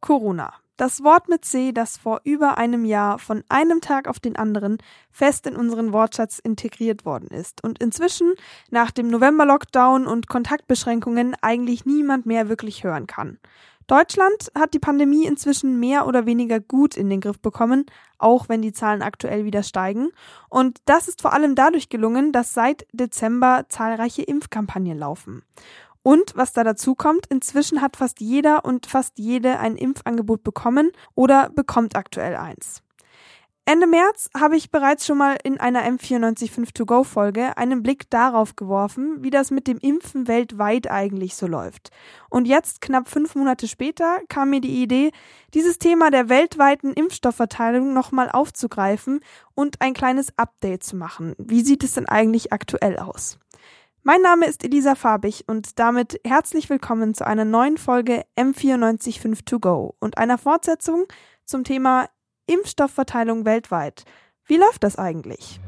Corona. Das Wort mit C, das vor über einem Jahr von einem Tag auf den anderen fest in unseren Wortschatz integriert worden ist und inzwischen nach dem November-Lockdown und Kontaktbeschränkungen eigentlich niemand mehr wirklich hören kann. Deutschland hat die Pandemie inzwischen mehr oder weniger gut in den Griff bekommen, auch wenn die Zahlen aktuell wieder steigen. Und das ist vor allem dadurch gelungen, dass seit Dezember zahlreiche Impfkampagnen laufen. Und was da dazu kommt, inzwischen hat fast jeder und fast jede ein Impfangebot bekommen oder bekommt aktuell eins. Ende März habe ich bereits schon mal in einer M945 To Go Folge einen Blick darauf geworfen, wie das mit dem Impfen weltweit eigentlich so läuft. Und jetzt, knapp fünf Monate später, kam mir die Idee, dieses Thema der weltweiten Impfstoffverteilung nochmal aufzugreifen und ein kleines Update zu machen. Wie sieht es denn eigentlich aktuell aus? Mein Name ist Elisa Farbig und damit herzlich willkommen zu einer neuen Folge M945 To Go und einer Fortsetzung zum Thema Impfstoffverteilung weltweit. Wie läuft das eigentlich?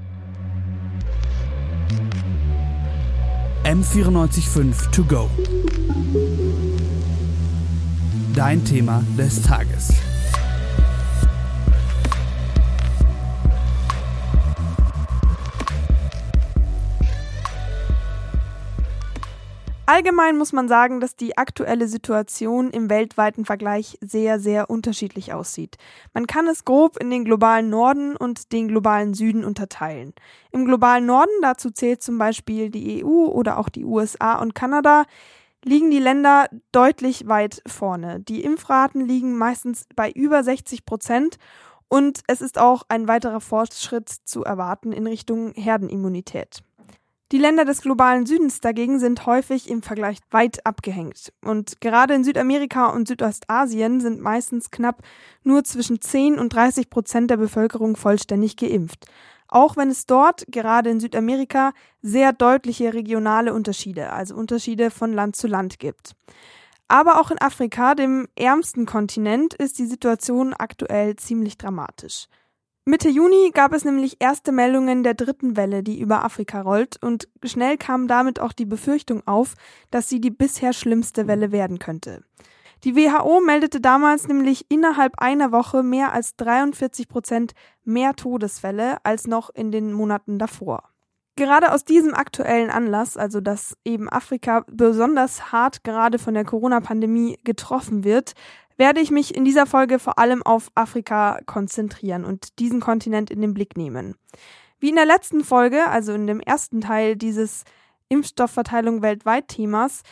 M945 To Go. Dein Thema des Tages. Allgemein muss man sagen, dass die aktuelle Situation im weltweiten Vergleich sehr, sehr unterschiedlich aussieht. Man kann es grob in den globalen Norden und den globalen Süden unterteilen. Im globalen Norden, dazu zählt zum Beispiel die EU oder auch die USA und Kanada, liegen die Länder deutlich weit vorne. Die Impfraten liegen meistens bei über 60 Prozent und es ist auch ein weiterer Fortschritt zu erwarten in Richtung Herdenimmunität. Die Länder des globalen Südens dagegen sind häufig im Vergleich weit abgehängt. Und gerade in Südamerika und Südostasien sind meistens knapp nur zwischen 10 und 30 Prozent der Bevölkerung vollständig geimpft. Auch wenn es dort, gerade in Südamerika, sehr deutliche regionale Unterschiede, also Unterschiede von Land zu Land gibt. Aber auch in Afrika, dem ärmsten Kontinent, ist die Situation aktuell ziemlich dramatisch. Mitte Juni gab es nämlich erste Meldungen der dritten Welle, die über Afrika rollt, und schnell kam damit auch die Befürchtung auf, dass sie die bisher schlimmste Welle werden könnte. Die WHO meldete damals nämlich innerhalb einer Woche mehr als 43 Prozent mehr Todesfälle als noch in den Monaten davor. Gerade aus diesem aktuellen Anlass, also dass eben Afrika besonders hart gerade von der Corona-Pandemie getroffen wird, werde ich mich in dieser Folge vor allem auf Afrika konzentrieren und diesen Kontinent in den Blick nehmen. Wie in der letzten Folge, also in dem ersten Teil dieses Impfstoffverteilung weltweit Themas,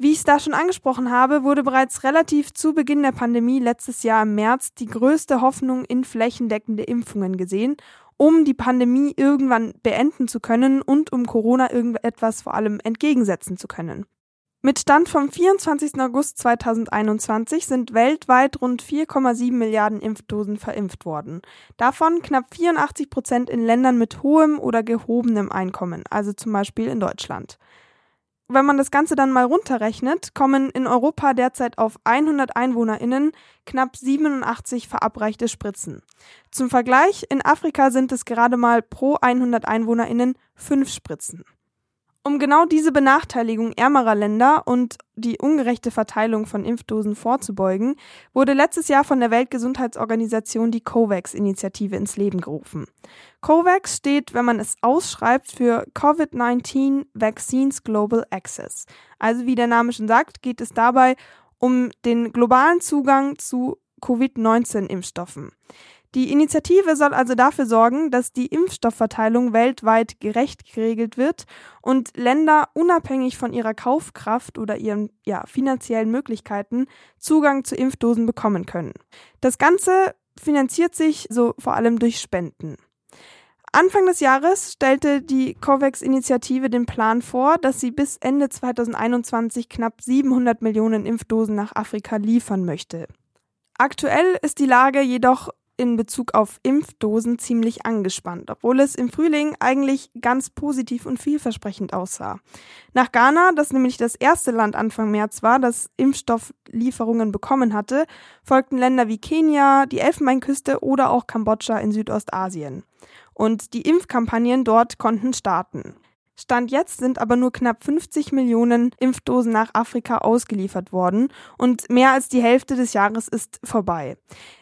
wie ich es da schon angesprochen habe, wurde bereits relativ zu Beginn der Pandemie letztes Jahr im März die größte Hoffnung in flächendeckende Impfungen gesehen, um die Pandemie irgendwann beenden zu können und um Corona irgendetwas vor allem entgegensetzen zu können. Mit Stand vom 24. August 2021 sind weltweit rund 4,7 Milliarden Impfdosen verimpft worden. Davon knapp 84 Prozent in Ländern mit hohem oder gehobenem Einkommen, also zum Beispiel in Deutschland. Wenn man das Ganze dann mal runterrechnet, kommen in Europa derzeit auf 100 EinwohnerInnen knapp 87 verabreichte Spritzen. Zum Vergleich, in Afrika sind es gerade mal pro 100 EinwohnerInnen fünf Spritzen. Um genau diese Benachteiligung ärmerer Länder und die ungerechte Verteilung von Impfdosen vorzubeugen, wurde letztes Jahr von der Weltgesundheitsorganisation die COVAX-Initiative ins Leben gerufen. COVAX steht, wenn man es ausschreibt, für COVID-19 Vaccines Global Access. Also wie der Name schon sagt, geht es dabei um den globalen Zugang zu Covid-19-Impfstoffen. Die Initiative soll also dafür sorgen, dass die Impfstoffverteilung weltweit gerecht geregelt wird und Länder unabhängig von ihrer Kaufkraft oder ihren ja, finanziellen Möglichkeiten Zugang zu Impfdosen bekommen können. Das Ganze finanziert sich so vor allem durch Spenden. Anfang des Jahres stellte die COVAX-Initiative den Plan vor, dass sie bis Ende 2021 knapp 700 Millionen Impfdosen nach Afrika liefern möchte. Aktuell ist die Lage jedoch in Bezug auf Impfdosen ziemlich angespannt, obwohl es im Frühling eigentlich ganz positiv und vielversprechend aussah. Nach Ghana, das nämlich das erste Land Anfang März war, das Impfstofflieferungen bekommen hatte, folgten Länder wie Kenia, die Elfenbeinküste oder auch Kambodscha in Südostasien. Und die Impfkampagnen dort konnten starten. Stand jetzt sind aber nur knapp 50 Millionen Impfdosen nach Afrika ausgeliefert worden und mehr als die Hälfte des Jahres ist vorbei.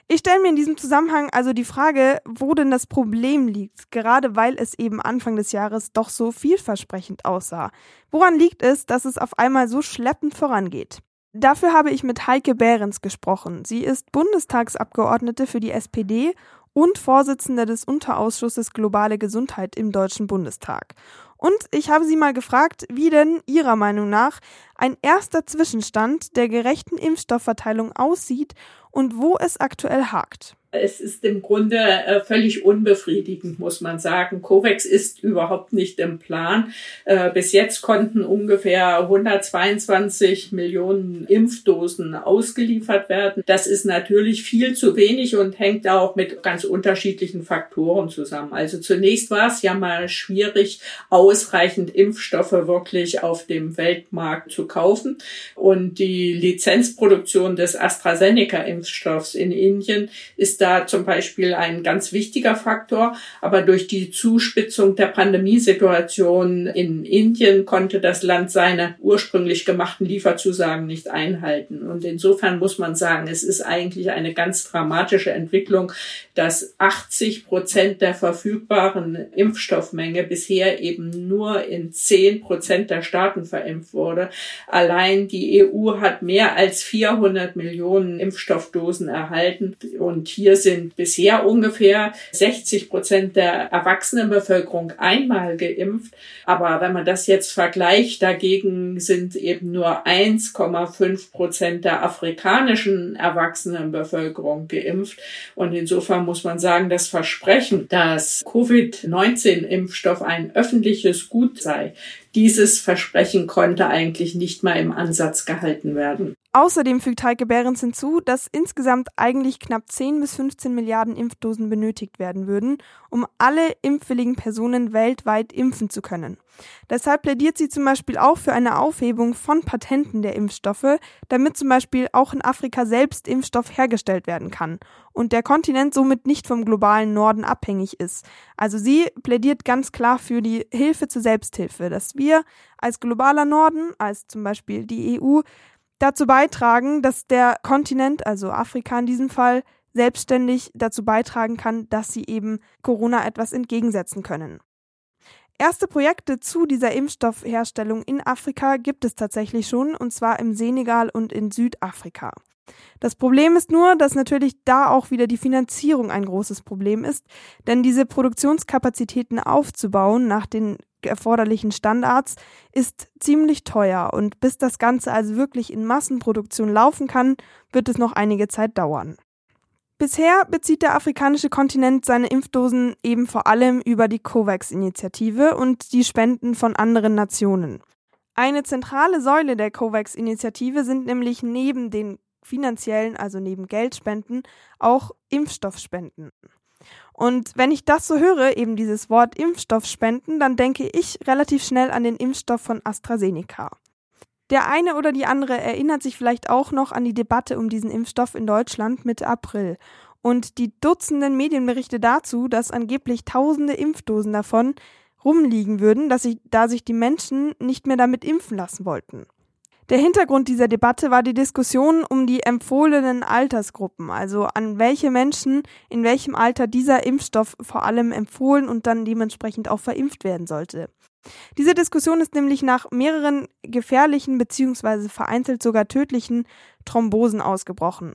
Ich stelle mir in diesem Zusammenhang also die Frage, wo denn das Problem liegt, gerade weil es eben Anfang des Jahres doch so vielversprechend aussah. Woran liegt es, dass es auf einmal so schleppend vorangeht? Dafür habe ich mit Heike Behrens gesprochen. Sie ist Bundestagsabgeordnete für die SPD und Vorsitzende des Unterausschusses Globale Gesundheit im Deutschen Bundestag. Und ich habe sie mal gefragt, wie denn ihrer Meinung nach ein erster Zwischenstand der gerechten Impfstoffverteilung aussieht und wo es aktuell hakt. Es ist im Grunde äh, völlig unbefriedigend, muss man sagen. COVAX ist überhaupt nicht im Plan. Äh, bis jetzt konnten ungefähr 122 Millionen Impfdosen ausgeliefert werden. Das ist natürlich viel zu wenig und hängt auch mit ganz unterschiedlichen Faktoren zusammen. Also zunächst war es ja mal schwierig, ausreichend Impfstoffe wirklich auf dem Weltmarkt zu kaufen. Und die Lizenzproduktion des AstraZeneca-Impfstoffs in Indien ist da zum Beispiel ein ganz wichtiger Faktor. Aber durch die Zuspitzung der Pandemiesituation in Indien konnte das Land seine ursprünglich gemachten Lieferzusagen nicht einhalten. Und insofern muss man sagen, es ist eigentlich eine ganz dramatische Entwicklung, dass 80 Prozent der verfügbaren Impfstoffmenge bisher eben nur in 10 Prozent der Staaten verimpft wurde. Allein die EU hat mehr als 400 Millionen Impfstoffdosen erhalten. Und hier sind bisher ungefähr 60 Prozent der Erwachsenenbevölkerung einmal geimpft. Aber wenn man das jetzt vergleicht, dagegen sind eben nur 1,5 Prozent der afrikanischen Erwachsenenbevölkerung geimpft. Und insofern muss man sagen, das Versprechen, dass Covid-19-Impfstoff ein öffentliches Gut sei, dieses Versprechen konnte eigentlich nicht mal im Ansatz gehalten werden. Außerdem fügt Heike Behrens hinzu, dass insgesamt eigentlich knapp 10 bis 15 Milliarden Impfdosen benötigt werden würden, um alle impfwilligen Personen weltweit impfen zu können. Deshalb plädiert sie zum Beispiel auch für eine Aufhebung von Patenten der Impfstoffe, damit zum Beispiel auch in Afrika selbst Impfstoff hergestellt werden kann und der Kontinent somit nicht vom globalen Norden abhängig ist. Also sie plädiert ganz klar für die Hilfe zur Selbsthilfe, dass wir als globaler Norden, als zum Beispiel die EU, dazu beitragen, dass der Kontinent, also Afrika in diesem Fall, selbstständig dazu beitragen kann, dass sie eben Corona etwas entgegensetzen können. Erste Projekte zu dieser Impfstoffherstellung in Afrika gibt es tatsächlich schon, und zwar im Senegal und in Südafrika. Das Problem ist nur, dass natürlich da auch wieder die Finanzierung ein großes Problem ist, denn diese Produktionskapazitäten aufzubauen nach den erforderlichen Standards ist ziemlich teuer und bis das Ganze also wirklich in Massenproduktion laufen kann, wird es noch einige Zeit dauern. Bisher bezieht der afrikanische Kontinent seine Impfdosen eben vor allem über die COVAX-Initiative und die Spenden von anderen Nationen. Eine zentrale Säule der COVAX-Initiative sind nämlich neben den finanziellen, also neben Geldspenden, auch Impfstoffspenden. Und wenn ich das so höre, eben dieses Wort Impfstoffspenden, dann denke ich relativ schnell an den Impfstoff von AstraZeneca. Der eine oder die andere erinnert sich vielleicht auch noch an die Debatte um diesen Impfstoff in Deutschland Mitte April und die Dutzenden Medienberichte dazu, dass angeblich tausende Impfdosen davon rumliegen würden, dass sich, da sich die Menschen nicht mehr damit impfen lassen wollten. Der Hintergrund dieser Debatte war die Diskussion um die empfohlenen Altersgruppen, also an welche Menschen in welchem Alter dieser Impfstoff vor allem empfohlen und dann dementsprechend auch verimpft werden sollte. Diese Diskussion ist nämlich nach mehreren gefährlichen bzw. vereinzelt sogar tödlichen Thrombosen ausgebrochen.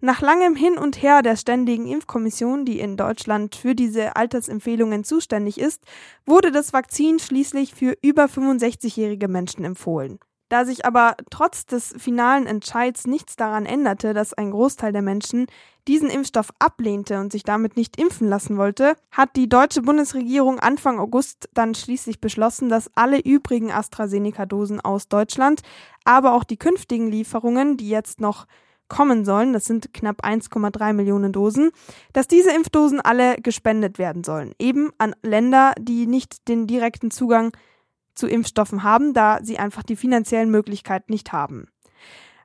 Nach langem Hin und Her der Ständigen Impfkommission, die in Deutschland für diese Altersempfehlungen zuständig ist, wurde das Vakzin schließlich für über 65-jährige Menschen empfohlen. Da sich aber trotz des finalen Entscheids nichts daran änderte, dass ein Großteil der Menschen diesen Impfstoff ablehnte und sich damit nicht impfen lassen wollte, hat die deutsche Bundesregierung Anfang August dann schließlich beschlossen, dass alle übrigen AstraZeneca-Dosen aus Deutschland, aber auch die künftigen Lieferungen, die jetzt noch kommen sollen, das sind knapp 1,3 Millionen Dosen, dass diese Impfdosen alle gespendet werden sollen, eben an Länder, die nicht den direkten Zugang zu Impfstoffen haben, da sie einfach die finanziellen Möglichkeiten nicht haben.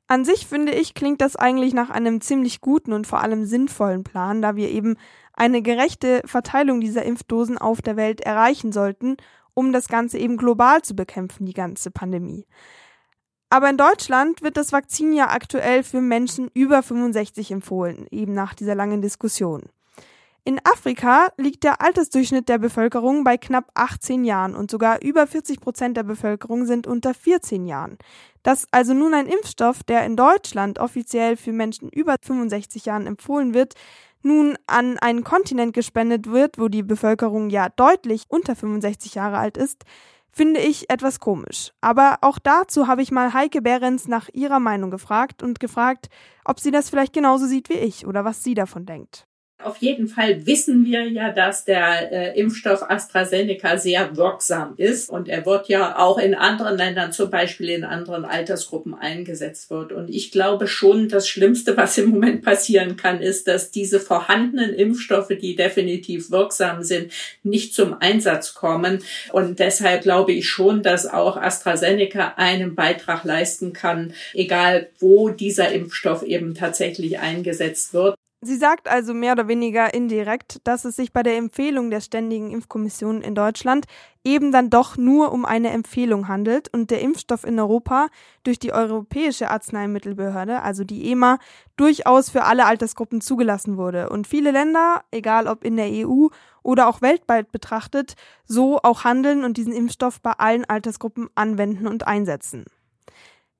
An sich finde ich, klingt das eigentlich nach einem ziemlich guten und vor allem sinnvollen Plan, da wir eben eine gerechte Verteilung dieser Impfdosen auf der Welt erreichen sollten, um das Ganze eben global zu bekämpfen, die ganze Pandemie. Aber in Deutschland wird das Vakzin ja aktuell für Menschen über 65 empfohlen, eben nach dieser langen Diskussion. In Afrika liegt der Altersdurchschnitt der Bevölkerung bei knapp 18 Jahren und sogar über 40 Prozent der Bevölkerung sind unter 14 Jahren. Dass also nun ein Impfstoff, der in Deutschland offiziell für Menschen über 65 Jahren empfohlen wird, nun an einen Kontinent gespendet wird, wo die Bevölkerung ja deutlich unter 65 Jahre alt ist, finde ich etwas komisch. Aber auch dazu habe ich mal Heike Behrens nach ihrer Meinung gefragt und gefragt, ob sie das vielleicht genauso sieht wie ich oder was sie davon denkt. Auf jeden Fall wissen wir ja, dass der äh, Impfstoff AstraZeneca sehr wirksam ist und er wird ja auch in anderen Ländern, zum Beispiel in anderen Altersgruppen eingesetzt wird. Und ich glaube schon, das Schlimmste, was im Moment passieren kann, ist, dass diese vorhandenen Impfstoffe, die definitiv wirksam sind, nicht zum Einsatz kommen. Und deshalb glaube ich schon, dass auch AstraZeneca einen Beitrag leisten kann, egal wo dieser Impfstoff eben tatsächlich eingesetzt wird. Sie sagt also mehr oder weniger indirekt, dass es sich bei der Empfehlung der Ständigen Impfkommission in Deutschland eben dann doch nur um eine Empfehlung handelt und der Impfstoff in Europa durch die Europäische Arzneimittelbehörde, also die EMA, durchaus für alle Altersgruppen zugelassen wurde und viele Länder, egal ob in der EU oder auch weltweit betrachtet, so auch handeln und diesen Impfstoff bei allen Altersgruppen anwenden und einsetzen.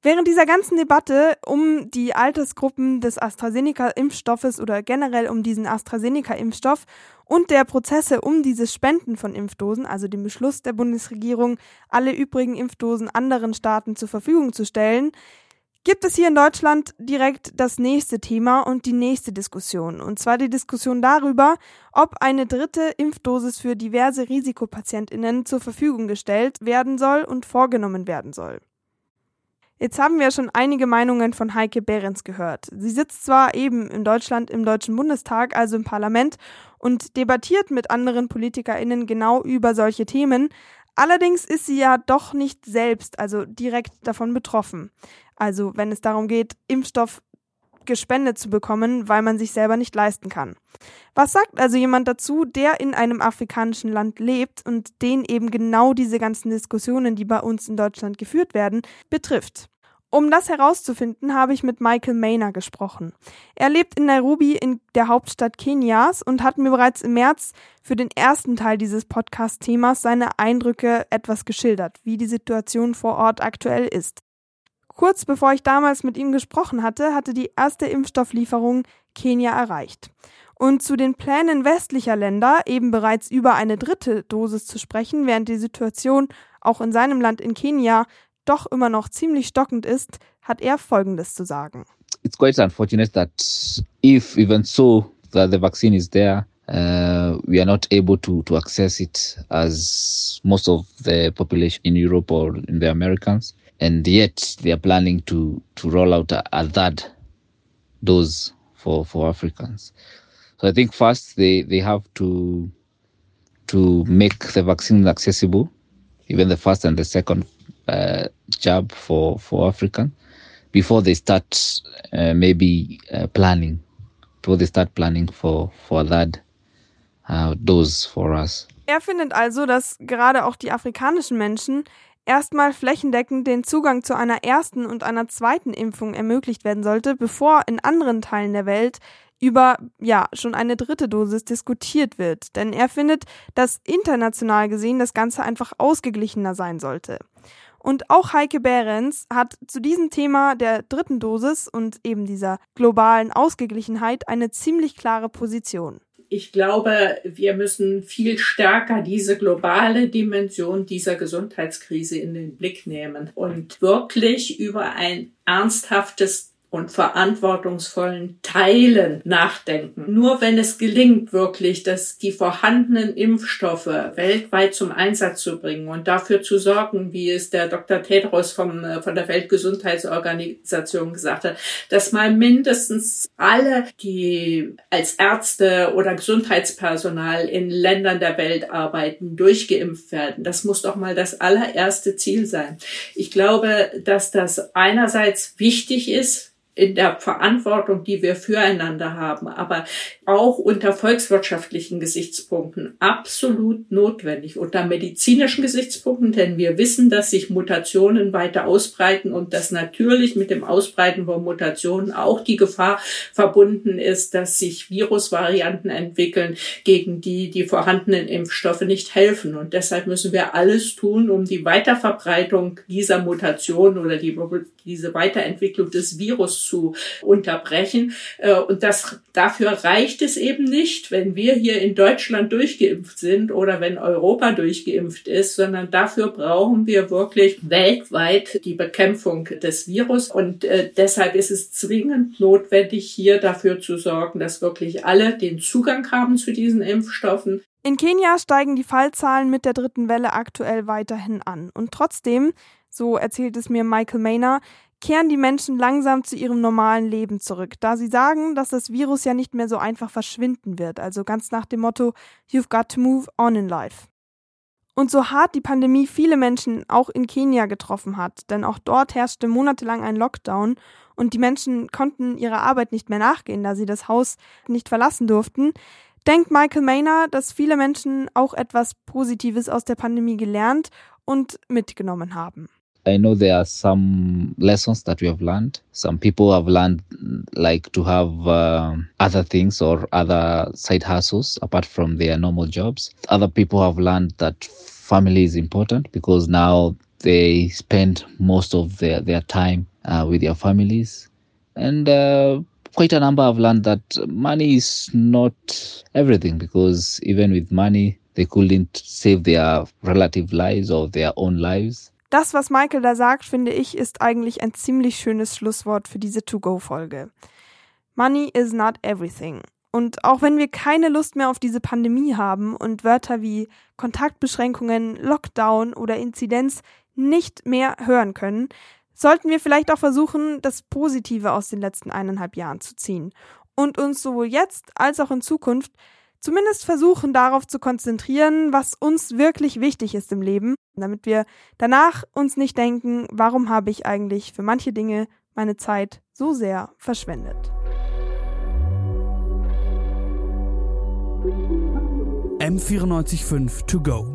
Während dieser ganzen Debatte um die Altersgruppen des AstraZeneca-Impfstoffes oder generell um diesen AstraZeneca-Impfstoff und der Prozesse um dieses Spenden von Impfdosen, also den Beschluss der Bundesregierung, alle übrigen Impfdosen anderen Staaten zur Verfügung zu stellen, gibt es hier in Deutschland direkt das nächste Thema und die nächste Diskussion. Und zwar die Diskussion darüber, ob eine dritte Impfdosis für diverse Risikopatientinnen zur Verfügung gestellt werden soll und vorgenommen werden soll. Jetzt haben wir schon einige Meinungen von Heike Behrens gehört. Sie sitzt zwar eben in Deutschland im Deutschen Bundestag, also im Parlament, und debattiert mit anderen PolitikerInnen genau über solche Themen. Allerdings ist sie ja doch nicht selbst, also direkt davon betroffen. Also wenn es darum geht, Impfstoff gespendet zu bekommen, weil man sich selber nicht leisten kann. Was sagt also jemand dazu, der in einem afrikanischen Land lebt und den eben genau diese ganzen Diskussionen, die bei uns in Deutschland geführt werden, betrifft? Um das herauszufinden, habe ich mit Michael Maynard gesprochen. Er lebt in Nairobi in der Hauptstadt Kenias und hat mir bereits im März für den ersten Teil dieses Podcast-Themas seine Eindrücke etwas geschildert, wie die Situation vor Ort aktuell ist. Kurz bevor ich damals mit ihm gesprochen hatte, hatte die erste Impfstofflieferung Kenia erreicht. Und zu den Plänen westlicher Länder, eben bereits über eine dritte Dosis zu sprechen, während die Situation auch in seinem Land in Kenia doch immer noch ziemlich stockend ist, hat er Folgendes zu sagen. It's quite unfortunate that if even so that the vaccine is there, uh, we are not able to, to access it as most of the population in Europe or in the Americans. And yet they are planning to, to roll out a, a third dose for, for Africans. So I think first they, they have to to make the vaccine accessible, even the first and the second uh, jab for for African, before they start uh, maybe uh, planning, before they start planning for for that uh, dose for us. Er findet also, dass gerade auch die afrikanischen Menschen erstmal flächendeckend den Zugang zu einer ersten und einer zweiten Impfung ermöglicht werden sollte, bevor in anderen Teilen der Welt über ja schon eine dritte Dosis diskutiert wird. Denn er findet, dass international gesehen das Ganze einfach ausgeglichener sein sollte. Und auch Heike Behrens hat zu diesem Thema der dritten Dosis und eben dieser globalen Ausgeglichenheit eine ziemlich klare Position. Ich glaube, wir müssen viel stärker diese globale Dimension dieser Gesundheitskrise in den Blick nehmen und wirklich über ein ernsthaftes und verantwortungsvollen Teilen nachdenken. Nur wenn es gelingt, wirklich, dass die vorhandenen Impfstoffe weltweit zum Einsatz zu bringen und dafür zu sorgen, wie es der Dr. Tedros vom, äh, von der Weltgesundheitsorganisation gesagt hat, dass mal mindestens alle, die als Ärzte oder Gesundheitspersonal in Ländern der Welt arbeiten, durchgeimpft werden. Das muss doch mal das allererste Ziel sein. Ich glaube, dass das einerseits wichtig ist, in der Verantwortung, die wir füreinander haben, aber auch unter volkswirtschaftlichen Gesichtspunkten absolut notwendig, unter medizinischen Gesichtspunkten, denn wir wissen, dass sich Mutationen weiter ausbreiten und dass natürlich mit dem Ausbreiten von Mutationen auch die Gefahr verbunden ist, dass sich Virusvarianten entwickeln, gegen die die vorhandenen Impfstoffe nicht helfen. Und deshalb müssen wir alles tun, um die Weiterverbreitung dieser Mutation oder die, diese Weiterentwicklung des Virus zu unterbrechen. Äh, und das, dafür reicht es eben nicht, wenn wir hier in Deutschland durchgeimpft sind oder wenn Europa durchgeimpft ist, sondern dafür brauchen wir wirklich weltweit die Bekämpfung des Virus. Und äh, deshalb ist es zwingend notwendig, hier dafür zu sorgen, dass wirklich alle den Zugang haben zu diesen Impfstoffen. In Kenia steigen die Fallzahlen mit der dritten Welle aktuell weiterhin an. Und trotzdem, so erzählt es mir Michael Maynard, kehren die Menschen langsam zu ihrem normalen Leben zurück, da sie sagen, dass das Virus ja nicht mehr so einfach verschwinden wird, also ganz nach dem Motto You've got to move on in life. Und so hart die Pandemie viele Menschen auch in Kenia getroffen hat, denn auch dort herrschte monatelang ein Lockdown und die Menschen konnten ihrer Arbeit nicht mehr nachgehen, da sie das Haus nicht verlassen durften, denkt Michael Maynard, dass viele Menschen auch etwas Positives aus der Pandemie gelernt und mitgenommen haben. I know there are some lessons that we have learned. Some people have learned like to have uh, other things or other side hustles apart from their normal jobs. Other people have learned that family is important because now they spend most of their, their time uh, with their families. And uh, quite a number have learned that money is not everything because even with money, they couldn't save their relative lives or their own lives. Das, was Michael da sagt, finde ich, ist eigentlich ein ziemlich schönes Schlusswort für diese To-Go-Folge. Money is not everything. Und auch wenn wir keine Lust mehr auf diese Pandemie haben und Wörter wie Kontaktbeschränkungen, Lockdown oder Inzidenz nicht mehr hören können, sollten wir vielleicht auch versuchen, das Positive aus den letzten eineinhalb Jahren zu ziehen und uns sowohl jetzt als auch in Zukunft zumindest versuchen darauf zu konzentrieren, was uns wirklich wichtig ist im Leben, damit wir danach uns nicht denken, warum habe ich eigentlich für manche Dinge meine Zeit so sehr verschwendet. M945 to go.